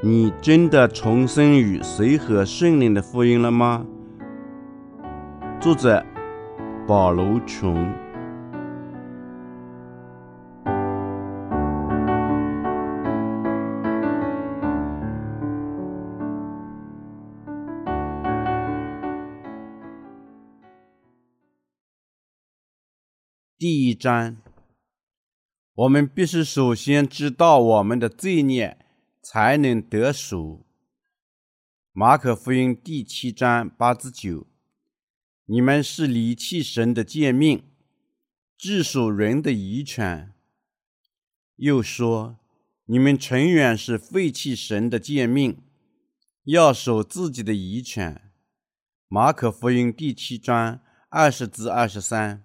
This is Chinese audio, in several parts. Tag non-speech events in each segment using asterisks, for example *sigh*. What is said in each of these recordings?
你真的重生于随和圣灵的福音了吗？作者保罗琼。第一章，我们必须首先知道我们的罪孽。才能得赎。马可福音第七章八至九，你们是离弃神的诫命，治属人的遗传。又说，你们成员是废弃神的诫命，要守自己的遗产。马可福音第七章二十至二十三，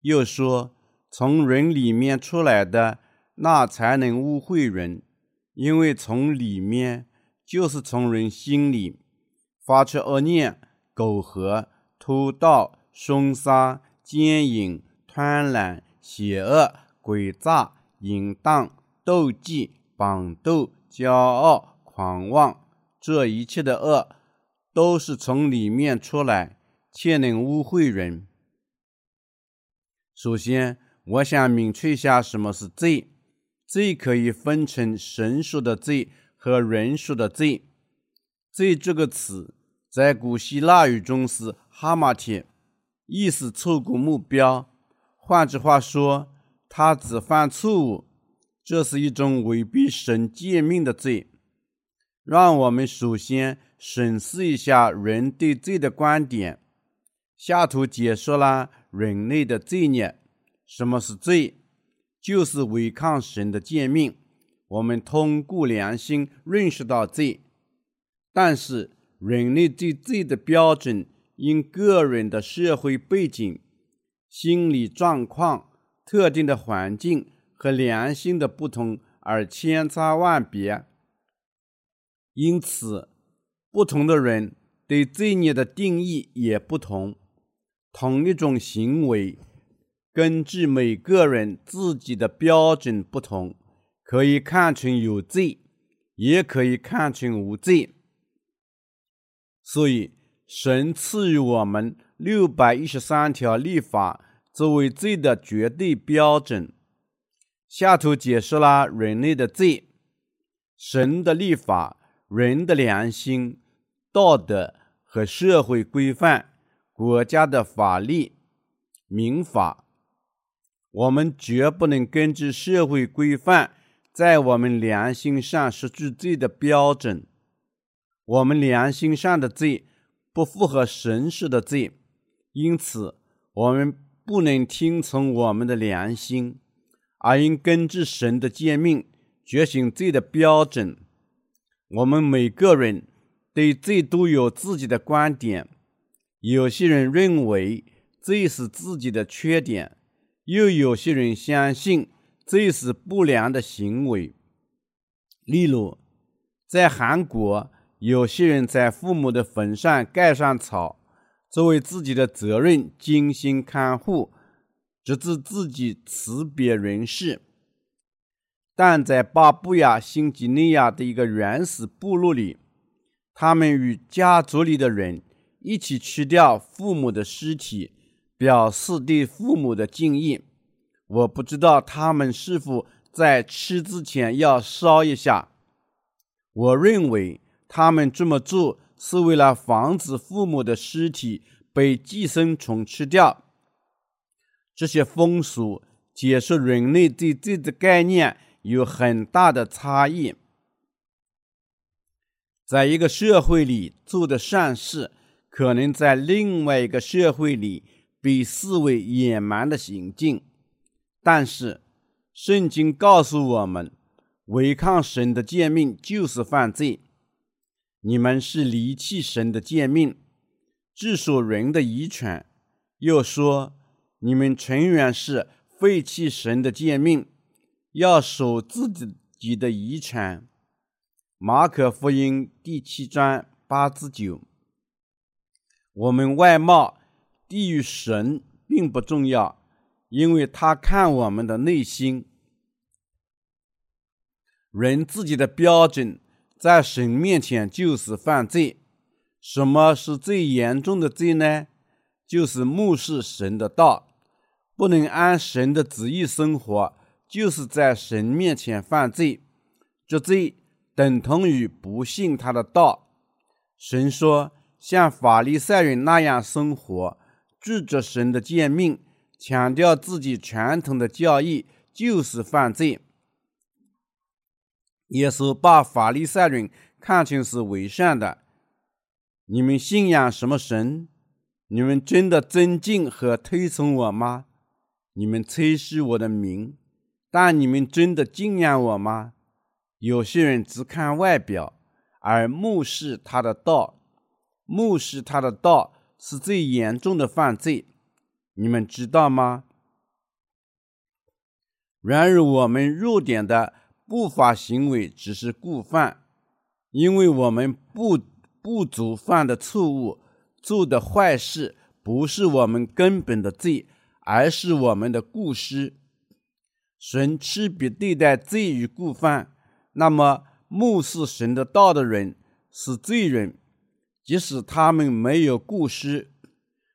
又说，从人里面出来的，那才能污秽人。因为从里面，就是从人心里发出恶念、苟合、偷盗、凶杀、奸淫、贪婪、邪恶、诡诈、淫荡、妒忌、绑斗、骄傲、狂妄。这一切的恶，都是从里面出来，且能污秽人。首先，我想明确一下什么是罪。罪可以分成神说的罪和人说的罪。罪这个词在古希腊语中是哈马铁，意思错过目标。换句话说，他只犯错误。这是一种违背神诫命的罪。让我们首先审视一下人对罪的观点。下图解说了人类的罪孽。什么是罪？就是违抗神的诫命，我们通过良心认识到罪，但是人类对罪的标准因个人的社会背景、心理状况、特定的环境和良心的不同而千差万别。因此，不同的人对罪孽的定义也不同。同一种行为。根据每个人自己的标准不同，可以看成有罪，也可以看成无罪。所以，神赐予我们六百一十三条立法作为罪的绝对标准。下图解释了人类的罪、神的立法、人的良心、道德和社会规范、国家的法律、民法。我们绝不能根据社会规范，在我们良心上失去罪的标准。我们良心上的罪不符合神使的罪，因此我们不能听从我们的良心，而应根据神的诫命觉醒罪的标准。我们每个人对罪都有自己的观点。有些人认为罪是自己的缺点。又有些人相信这是不良的行为。例如，在韩国，有些人在父母的坟上盖上草，作为自己的责任，精心看护，直至自己辞别人世。但在巴布亚新几内亚的一个原始部落里，他们与家族里的人一起吃掉父母的尸体。表示对父母的敬意。我不知道他们是否在吃之前要烧一下。我认为他们这么做是为了防止父母的尸体被寄生虫吃掉。这些风俗解释人类对这的概念有很大的差异。在一个社会里做的善事，可能在另外一个社会里。被视为野蛮的行径，但是圣经告诉我们，违抗神的诫命就是犯罪。你们是离弃神的诫命，治属人的遗产。又说，你们诚然是废弃神的诫命，要守自己的遗产。马可福音第七章八至九。我们外貌。低于神并不重要，因为他看我们的内心。人自己的标准在神面前就是犯罪。什么是最严重的罪呢？就是漠视神的道，不能按神的旨意生活，就是在神面前犯罪。这罪等同于不信他的道。神说，像法利赛人那样生活，拒绝神的诫命，强调自己传统的教义，就是犯罪。耶稣把法利赛人看成是伪善的。你们信仰什么神？你们真的尊敬和推崇我吗？你们吹嘘我的名，但你们真的敬仰我吗？有些人只看外表，而漠视他的道。漠视他的道是最严重的犯罪，你们知道吗？然而，我们弱点的不法行为只是故犯，因为我们不不足犯的错误。做的坏事不是我们根本的罪，而是我们的过失。神区别对待罪与过犯，那么漠视神的道的人是罪人，即使他们没有过失，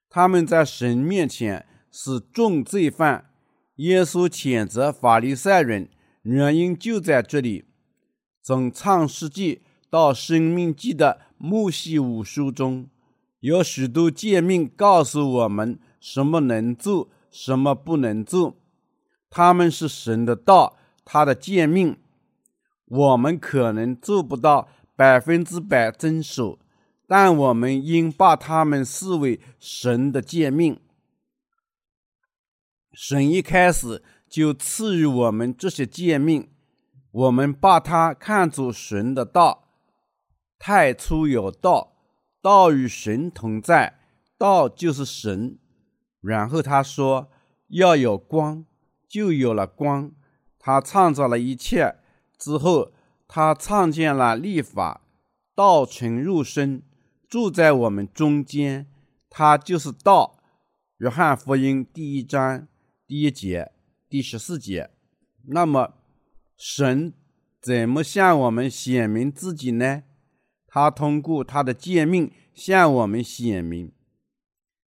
他们在神面前是重罪犯。耶稣谴责法利赛人，原因就在这里。从创世纪到生命记的木西五书中。有许多诫命告诉我们什么能做，什么不能做。他们是神的道，他的诫命，我们可能做不到百分之百遵守，但我们应把他们视为神的诫命。神一开始就赐予我们这些诫命，我们把它看作神的道。太初有道。道与神同在，道就是神。然后他说要有光，就有了光。他创造了一切之后，他创建了立法。道成肉身，住在我们中间。他就是道。约翰福音第一章第一节、第十四节。那么，神怎么向我们显明自己呢？他通过他的诫命向我们显明，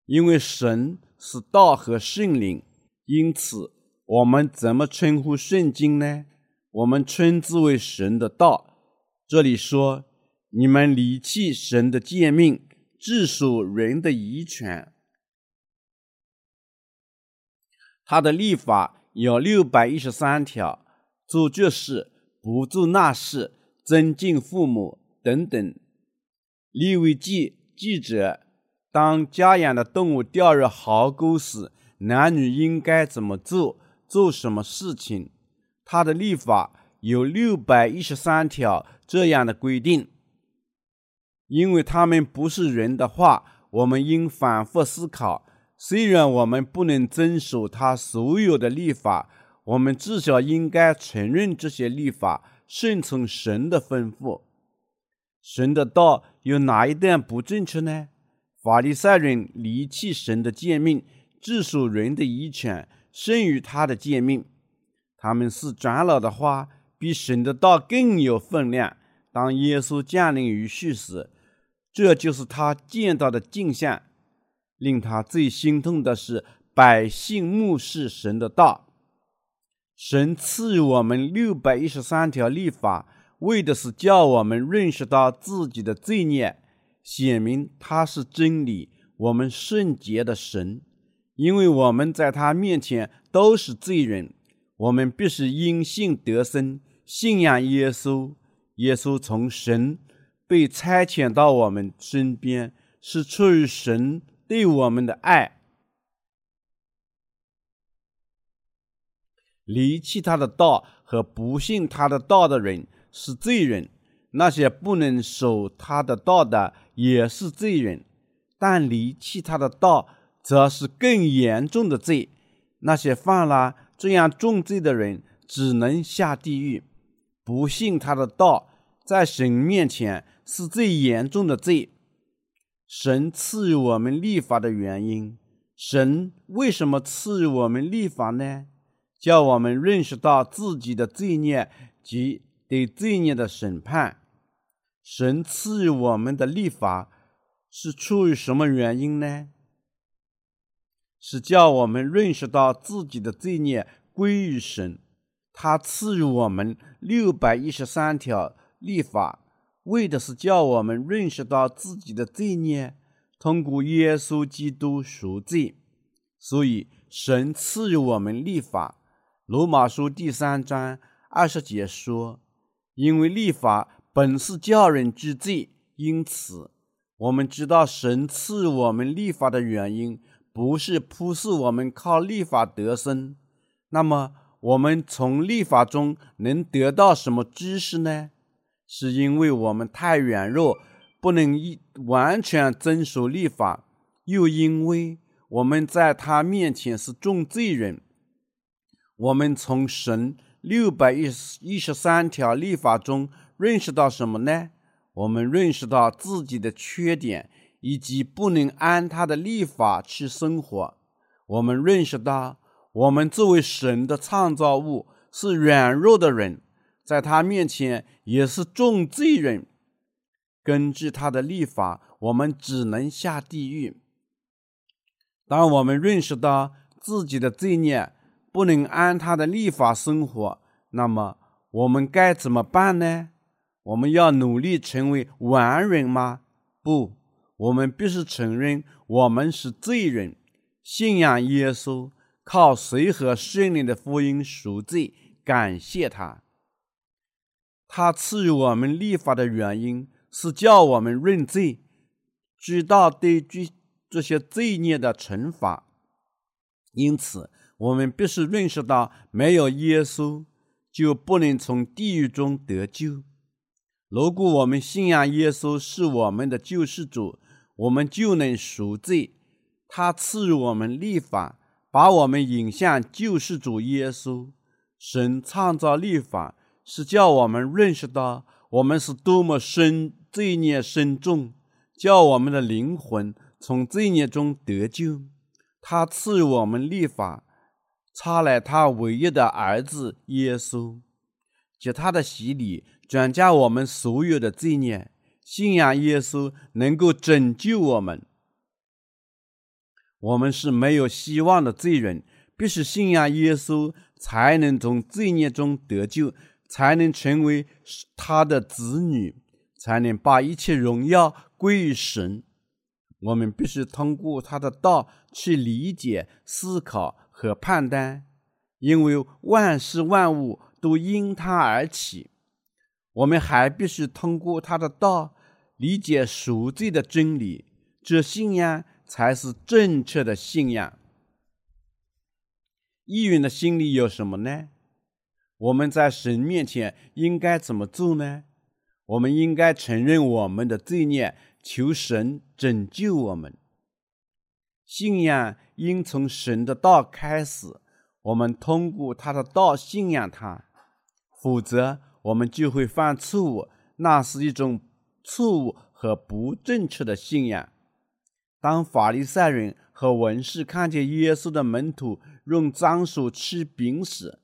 因为神是道和圣灵，因此我们怎么称呼圣经呢？我们称之为神的道。这里说，你们离弃神的诫命，自属人的遗传。他的立法有六百一十三条，做这事，不做那事，尊敬父母。等等，利未记记者，当家养的动物掉入壕沟时，男女应该怎么做，做什么事情。他的立法有六百一十三条这样的规定。因为他们不是人的话，我们应反复思考。虽然我们不能遵守他所有的立法，我们至少应该承认这些立法顺从神的吩咐。神的道有哪一点不正确呢？法利赛人离弃神的诫命，只守人的遗传，胜于他的诫命。他们是长老的话，比神的道更有分量。当耶稣降临于世时，这就是他见到的景象。令他最心痛的是，百姓漠视神的道。神赐予我们六百一十三条律法。为的是叫我们认识到自己的罪孽，显明他是真理，我们圣洁的神。因为我们在他面前都是罪人，我们必须因信得生，信仰耶稣。耶稣从神被差遣到我们身边，是出于神对我们的爱。离弃他的道和不信他的道的人。是罪人，那些不能守他的道的也是罪人，但离弃他的道则是更严重的罪。那些犯了这样重罪的人，只能下地狱。不信他的道，在神面前是最严重的罪。神赐予我们立法的原因，神为什么赐予我们立法呢？叫我们认识到自己的罪孽及。对罪孽的审判，神赐予我们的立法是出于什么原因呢？是叫我们认识到自己的罪孽归于神。他赐予我们六百一十三条立法，为的是叫我们认识到自己的罪孽，通过耶稣基督赎罪。所以，神赐予我们立法。罗马书第三章二十节说：“因为立法本是叫人知罪，因此我们知道神赐我们立法的原因。”不是迫使我们靠立法得生，那么我们从立法中能得到什么知识呢？是因为我们太软弱，不能一完全遵守律法，又因为我们在他面前是重罪人。我们从神六百一十一十三条律法中认识到什么呢？我们认识到自己的缺点。以及不能按他的立法去生活，我们认识到，我们作为神的创造物是软弱的人，在他面前也是重罪人。根据他的立法，我们只能下地狱。当我们认识到自己的罪孽，不能按他的立法生活，那么我们该怎么办呢？我们要努力成为完人吗？不。我们必须承认，我们是罪人，信仰耶稣，靠随和圣灵的福音赎罪，感谢他。他赐予我们立法的原因是叫我们认罪，知道对这这些罪孽的惩罚。因此，我们必须认识到，没有耶稣，就不能从地狱中得救。如果我们信仰耶稣是我们的救世主，我们就能赎罪。他赐予我们立法，把我们引向救世主耶稣。神创造立法，是叫我们认识到我们是多么深罪孽深重，叫我们的灵魂从罪孽中得救。他赐予我们立法，差来他唯一的儿子耶稣，借他的洗礼，转嫁我们所有的罪孽。信仰耶稣能够拯救我们。我们是没有希望的罪人，必须信仰耶稣，才能从罪孽中得救，才能成为他的子女，才能把一切荣耀归于神。我们必须通过他的道去理解、思考和判断，因为万事万物都因他而起。我们还必须通过他的道理解赎罪的真理，这信仰才是正确的信仰。义人的心里有什么呢？我们在神面前应该怎么做呢？我们应该承认我们的罪孽，求神拯救我们。信仰应从神的道开始，我们通过他的道信仰他，否则。我们就会犯错误，那是一种错误和不正确的信仰。当法利赛人和文士看见耶稣的门徒用脏手吃饼时，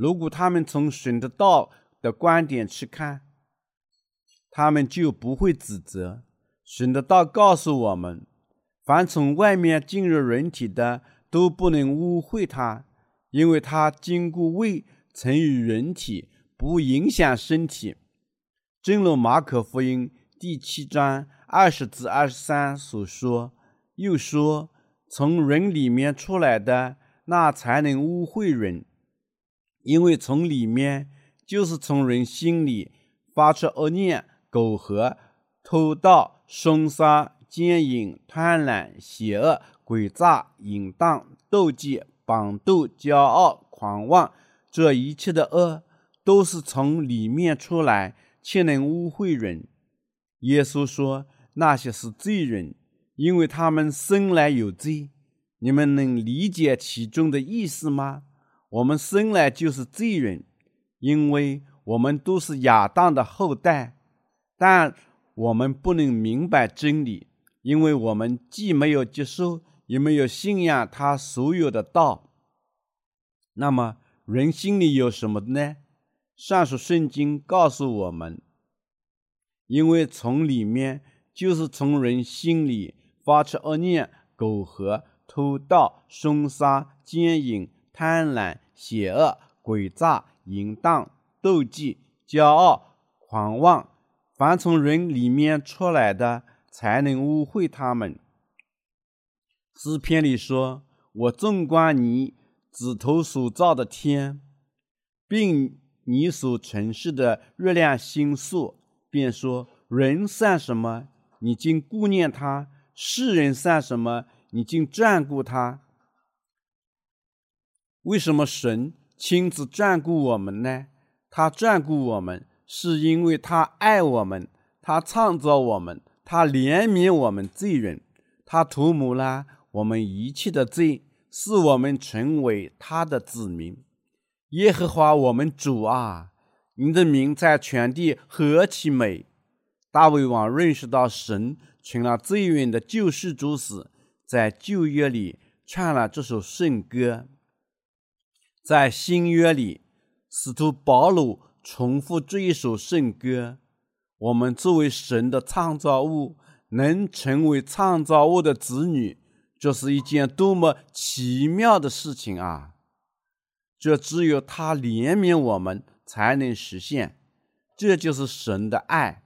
如果他们从神的道的观点去看，他们就不会指责。神的道告诉我们，凡从外面进入人体的，都不能污秽它，因为它经过胃，曾与人体。不影响身体。正如马可福音第七章二十至二十三所说，又说：“从人里面出来的，那才能污秽人，因为从里面，就是从人心里发出恶念、苟合、偷盗、凶杀、奸淫、贪婪、邪恶、诡诈、淫荡、妒忌、绑斗、骄傲、狂妄，这一切的恶。”都是从里面出来，却能污秽人。耶稣说：“那些是罪人，因为他们生来有罪。”你们能理解其中的意思吗？我们生来就是罪人，因为我们都是亚当的后代。但我们不能明白真理，因为我们既没有接受，也没有信仰他所有的道。那么，人心里有什么呢？上述圣经告诉我们，因为从里面就是从人心里发出恶念、苟合、偷盗、凶杀、奸淫、贪婪、邪恶、诡诈、淫荡、妒忌、骄傲、狂妄，凡从人里面出来的，才能污秽他们。诗篇里说：“我纵观你指头所造的天，并你所陈设的月亮星宿。”便说：“人算什么？你竟顾念他；世人算什么？你竟眷顾他？为什么神亲自眷顾我们呢？他眷顾我们，是因为他爱我们，他创造我们，他怜悯我们罪人，他涂抹了我们一切的罪，使我们成为他的子民。耶和华我们主啊！”你的名在全地何其美！大卫王认识到神成了罪人的救世主时，在旧约里唱了这首圣歌。在新约里，使徒保罗重复这一首圣歌。我们作为神的创造物，能成为创造物的子女，这是一件多么奇妙的事情啊！这只有他怜悯我们。才能实现，这就是神的爱。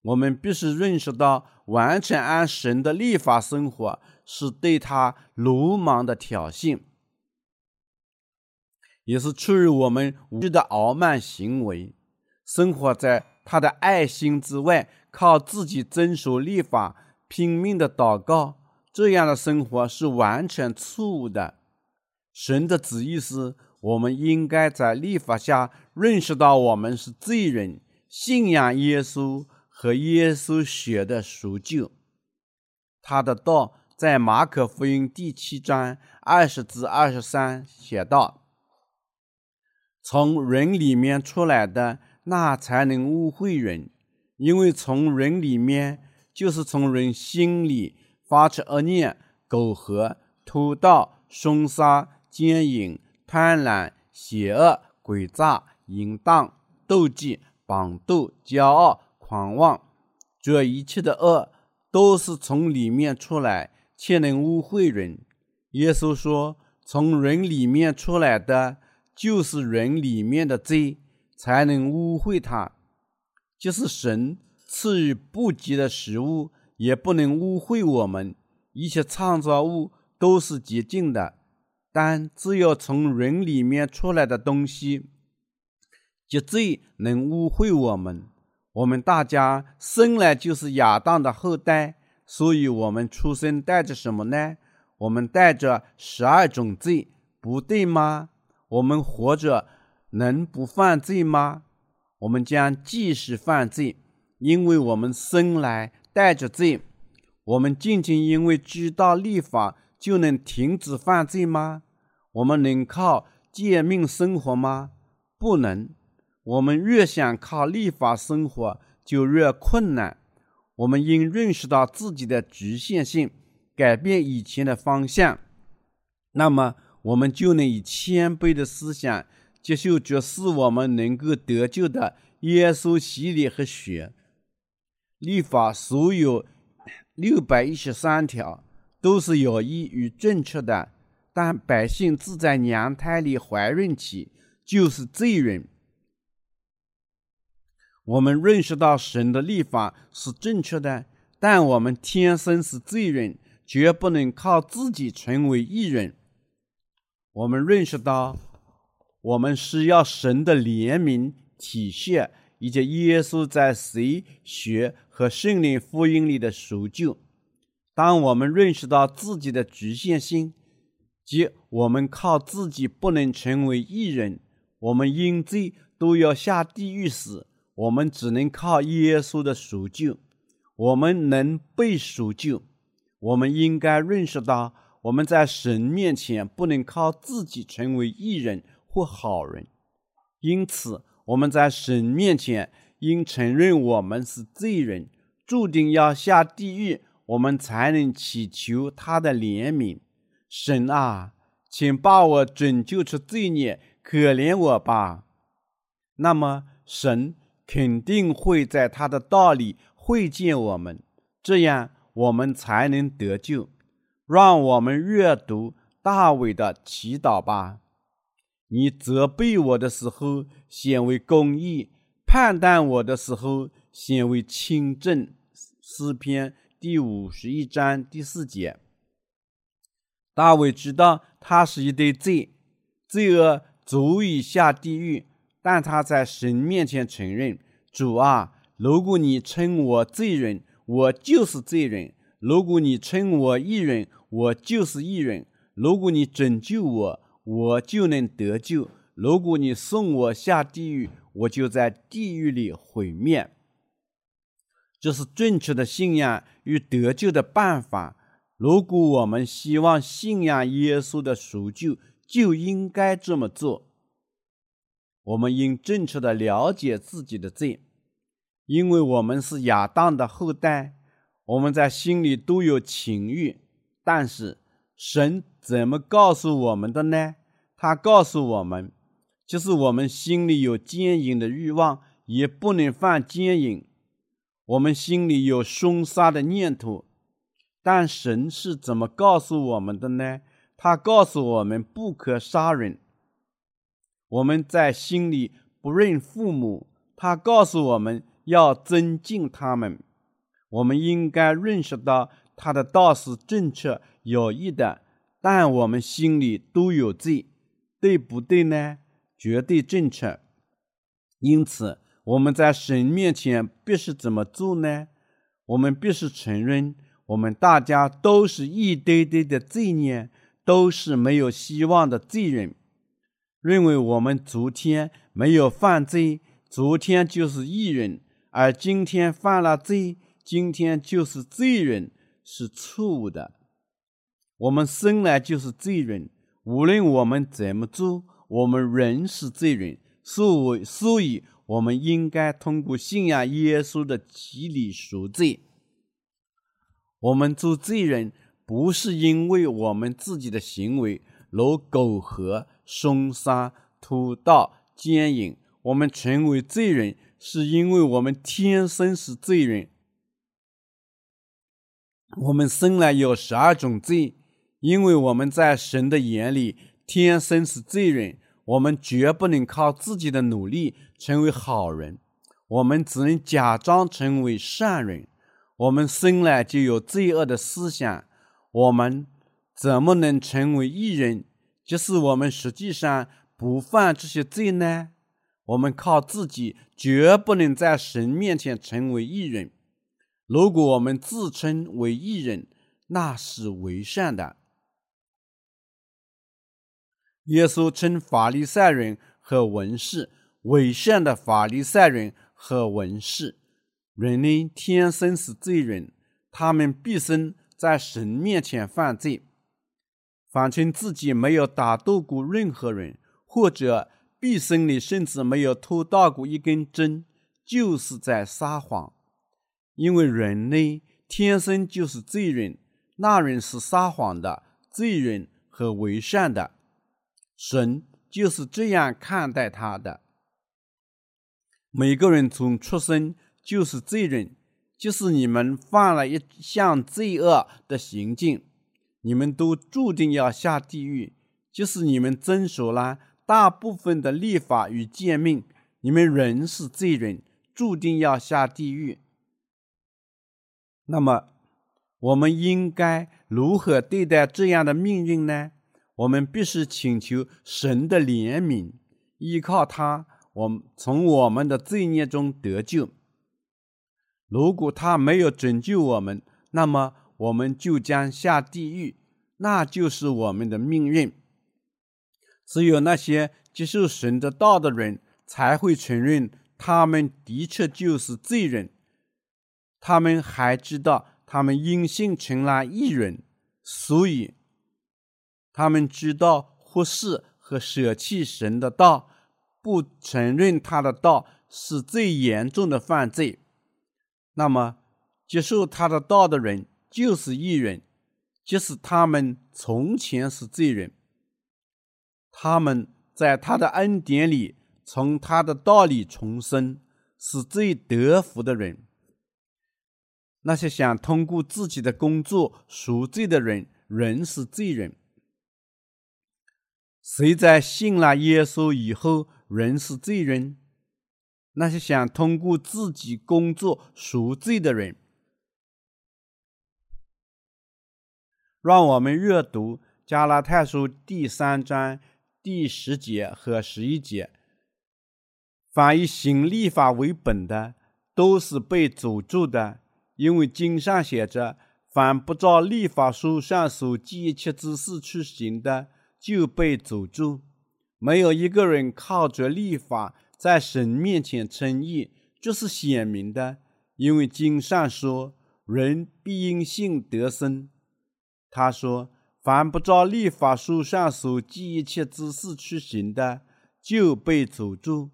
我们必须认识到，完全按神的立法生活是对他鲁莽的挑衅，也是出于我们无知的傲慢行为。生活在他的爱心之外，靠自己遵守律法，拼命的祷告，这样的生活是完全错误的。神的旨意是。我们应该在律法下认识到我们是罪人，信仰耶稣和耶稣血的赎救。他的道在马可福音第七章二十至二十三写道：“从人里面出来的，那才能污秽人，因为从人里面就是从人心里发出恶念、苟合、偷盗、凶杀、奸淫。”贪婪、邪恶、诡诈、淫荡、妒忌、绑斗、骄傲、狂妄，这一切的恶都是从里面出来，且能污秽人。耶稣说：“从人里面出来的，就是人里面的罪，才能污秽他。就是神赐予不洁的食物，也不能污秽我们。一切创造物都是洁净的。”但只有从人里面出来的东西，即罪能污秽我们。我们大家生来就是亚当的后代，所以我们出生带着什么呢？我们带着十二种罪，不对吗？我们活着能不犯罪吗？我们将继续犯罪，因为我们生来带着罪。我们仅仅因为知道立法，就能停止犯罪吗？我们能靠诫命生活吗？不能。我们越想靠立法生活，就越困难。我们应认识到自己的局限性，改变以前的方向。那么，我们就能以谦卑的思想接受这使我们能够得救的耶稣洗礼和血。律法所 *coughs* 有六百一十三条都是有益与正确的。但百姓自在娘胎里怀孕起，就是罪人。我们认识到神的立法是正确的，但我们天生是罪人，绝不能靠自己成为义人。我们认识到，我们需要神的怜悯、体恤，以及耶稣在死、血和圣灵福音里的赎救。当我们认识到自己的局限性，即我们靠自己不能成为义人，我们因罪都要下地狱死。我们只能靠耶稣的赎救，我们能被赎救。我们应该认识到，我们在神面前不能靠自己成为义人或好人，因此我们在神面前应承认我们是罪人，注定要下地狱，我们才能祈求他的怜悯。神啊，请把我拯救出罪孽，可怜我吧。那么，神肯定会在他的道里会见我们，这样我们才能得救。让我们阅读大卫的祈祷吧。你责备我的时候，显为公义；判断我的时候，显为清正。诗篇第五十一章第四节。大卫知道他是一堆罪，罪恶足以下地狱，但他在神面前承认：“主啊，如果你称我罪人，我就是罪人；如果你称我义人，我就是义人；如果你拯救我，我就能得救；如果你送我下地狱，我就在地狱里毁灭。”这是正确的信仰与得救的办法。如果我们希望信仰耶稣的赎救，就应该这么做。我们应正确的了解自己的罪，因为我们是亚当的后代，我们在心里都有情欲。但是神怎么告诉我们的呢？他告诉我们，就是我们心里有奸淫的欲望，也不能犯奸淫。我们心里有凶杀的念头，但神是怎么告诉我们的呢？他告诉我们不可杀人。我们在心里不认父母，他告诉我们要尊敬他们。我们应该认识到他的道是正确有益的，但我们心里都有罪，对不对呢？绝对正确。因此。我们在神面前必须怎么做呢？我们必须承认，我们大家都是一堆堆的罪孽，都是没有希望的罪人。认为我们昨天没有犯罪，昨天就是义人；而今天犯了罪，今天就是罪人，是错误的。我们生来就是罪人，无论我们怎么做，我们仍是罪人。所以，所以。我们应该通过信仰耶稣的洗礼赎罪。我们做罪人，不是因为我们自己的行为，如苟合、凶杀、偷盗、奸淫。我们成为罪人，是因为我们天生是罪人。我们生来有十二种罪，因为我们在神的眼里天生是罪人。我们绝不能靠自己的努力成为好人，我们只能假装成为善人。我们生来就有罪恶的思想，我们怎么能成为义人？就是我们实际上不犯这些罪呢？我们靠自己绝不能在神面前成为义人。如果我们自称为义人，那是伪善的。耶稣称法利赛人和文士伪善的法利赛人和文士，人类天生是罪人，他们毕生在神面前犯罪。反称自己没有打斗过任何人，或者毕生里甚至没有偷到过一根针，就是在撒谎。因为人类天生就是罪人，那人是撒谎的罪人和伪善的。神就是这样看待他的。每个人从出生就是罪人，就是你们犯了一项罪恶的行径，你们都注定要下地狱。就是你们遵守了大部分的立法与诫命，你们仍是罪人，注定要下地狱。那么，我们应该如何对待这样的命运呢？我们必须请求神的怜悯，依靠他，我从我们的罪孽中得救。如果他没有拯救我们，那么我们就将下地狱，那就是我们的命运。只有那些接受神的道的人，才会承认他们的确就是罪人。他们还知道，他们因信成了义人，所以。他们知道忽视和舍弃神的道，不承认他的道是最严重的犯罪。那么，接受他的道的人就是义人，即使他们从前是罪人。他们在他的恩典里，从他的道里重生，是最得福的人。那些想通过自己的工作赎罪的人，仍是罪人。谁在信了耶稣以后仍是罪人？那些想通过自己工作赎罪的人。让我们阅读加拉太书第三章第十节和十一节：凡以行律法为本的，都是被诅咒的。因为经上写着：“凡不照律法书上所记一切之事去行的，就被诅咒。”没有一个人靠着律法在神面前称义，这是显明的。因为经上说：“人必因信得生。”他说：“凡不照律法书上所记一切之事去行的，就被诅咒。”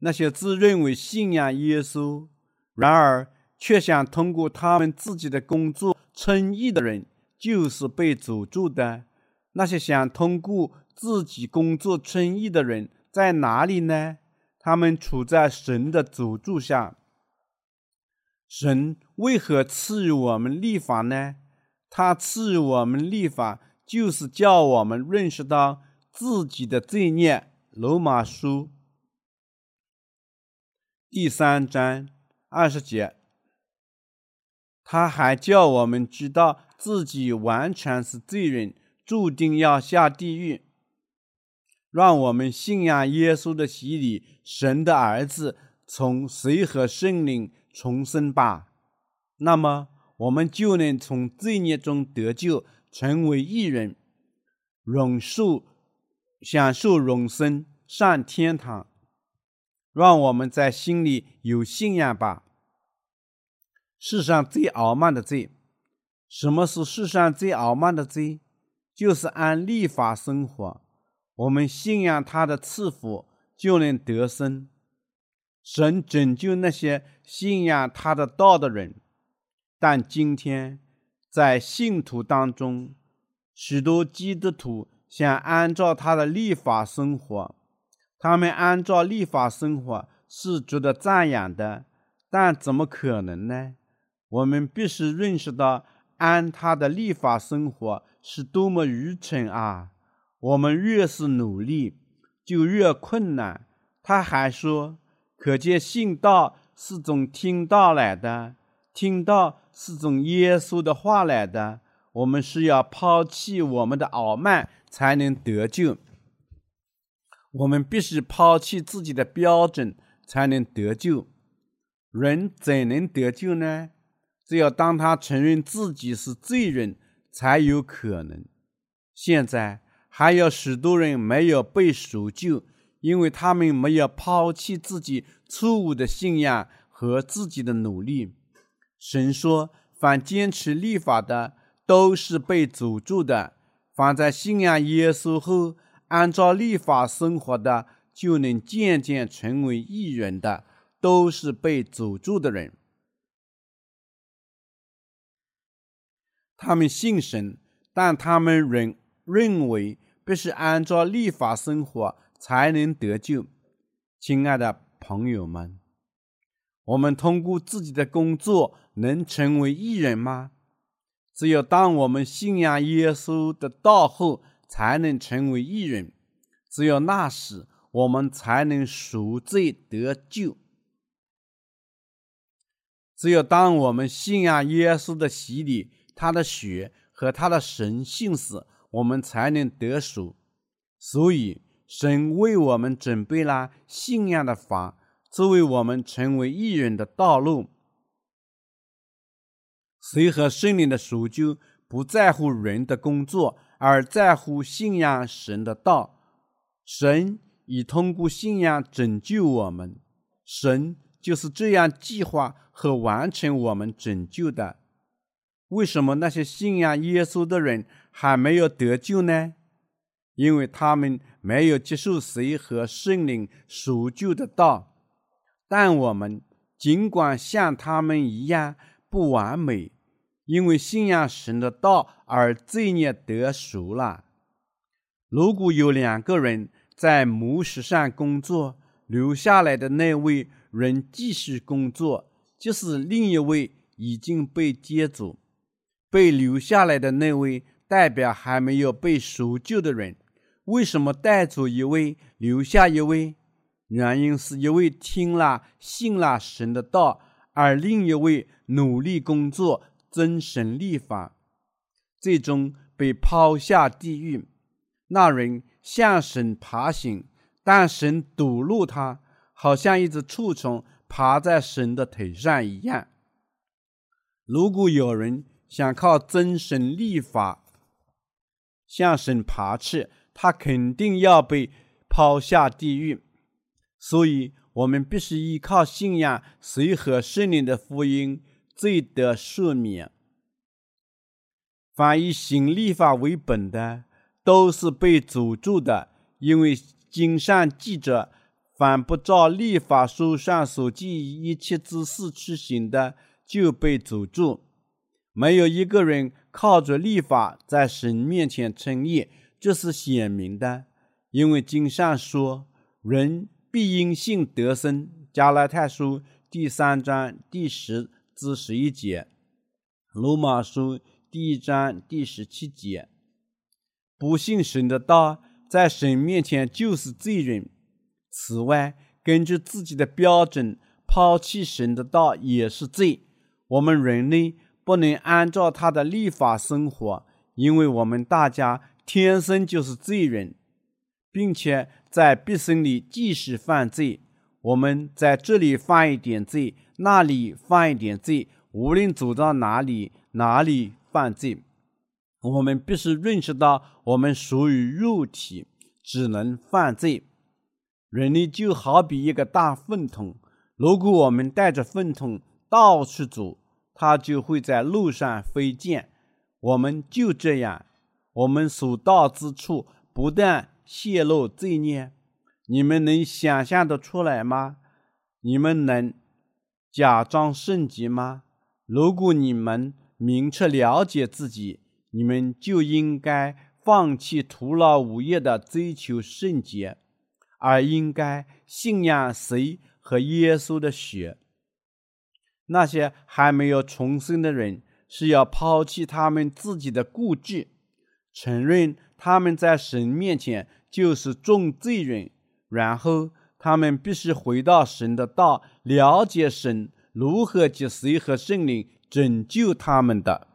那些自认为信仰耶稣，然而，却想通过他们自己的工作称义的人，就是被诅咒的。那些想通过自己工作称义的人在哪里呢？他们处在神的诅咒下。神为何赐予我们立法呢？他赐予我们立法，就是叫我们认识到自己的罪孽。罗马书第三章二十节。他还叫我们知道自己完全是罪人，注定要下地狱。让我们信仰耶稣的洗礼，神的儿子从水和圣灵重生吧。那么我们就能从罪孽中得救，成为义人，永受享受永生，上天堂。让我们在心里有信仰吧。世上最傲慢的罪，什么是世上最傲慢的罪？就是按律法生活。我们信仰他的赐福，就能得生。神拯救那些信仰他的道的人。但今天在信徒当中，许多基督徒想按照他的律法生活。他们按照律法生活是值得赞扬的，但怎么可能呢？我们必须认识到，按他的立法生活是多么愚蠢啊！我们越是努力，就越困难。他还说：“可见信道是从听道来的，听道是从耶稣的话来的。我们是要抛弃我们的傲慢，才能得救。我们必须抛弃自己的标准，才能得救。人怎能得救呢？”只有当他承认自己是罪人，才有可能。现在还有许多人没有被赎救，因为他们没有抛弃自己错误的信仰和自己的努力。神说：“凡坚持律法的，都是被诅咒的；凡在信仰耶稣后，按照律法生活的，就能渐渐成为义人的，都是被诅咒的人。”他们信神，但他们仍认为必须按照律法生活才能得救。亲爱的朋友们，我们通过自己的工作能成为义人吗？只有当我们信仰耶稣的道后，才能成为义人。只有那时，我们才能赎罪得救。只有当我们信仰耶稣的洗礼。他的血和他的神信使，我们才能得赎。所以，神为我们准备了信仰的法，作为我们成为义人的道路。随和圣灵的赎救不在乎人的工作，而在乎信仰神的道。神已通过信仰拯救我们，神就是这样计划和完成我们拯救的。为什么那些信仰耶稣的人还没有得救呢？因为他们没有接受谁和圣灵赎救的道。但我们尽管像他们一样不完美，因为信仰神的道而罪孽得赎了。如果有两个人在磨石上工作，留下来的那位仍继续工作，即使另一位已经被接走，被留下来的那位代表还没有被赎救的人。为什么带走一位，留下一位？原因是一位听了信了神的道，而另一位努力工作，遵神立法，最终被抛下地狱。那人向神爬行，但神堵路他，好像一只蛀虫爬在神的腿上一样。如果有人想靠遵神立法向神爬去，他肯定要被抛下地狱。所以，我们必须依靠信仰随和圣灵的福音，罪得赦免。凡以行立法为本的，都是被诅咒的，因为经上记着：凡不照立法书上所记一切之事去行的，就被诅咒。没有一个人靠着立法在神面前称义，这是显明的，因为经上说：人。必因信得生。加拉太书第三章第十至十一节，罗马书第一章第十七节。不信神的道，在神面前就是罪人。此外，根据自己的标准抛弃神的道也是罪。我们人类不能按照他的律法生活，因为我们大家天生就是罪人。并且在毕生里继续犯罪。我们在这里犯一点罪，那里犯一点罪，无论走到哪里，哪里犯罪。我们必须认识到，我们属于肉体，只能犯罪。人类就好比一个大粪桶，如果我们带着粪桶到处走，它就会在路上飞溅。我们就这样，我们所到之处，不但泄露罪孽，你们能想象得出来吗？你们能假装圣洁吗？如果你们明确了解自己，你们就应该放弃徒劳无益的追求圣洁，而应该信仰谁和耶稣的血。那些还没有重生的人是要抛弃他们自己的固执，承认他们在神面前。就是重罪人，然后他们必须回到神的道，了解神如何借水和圣灵拯救他们的。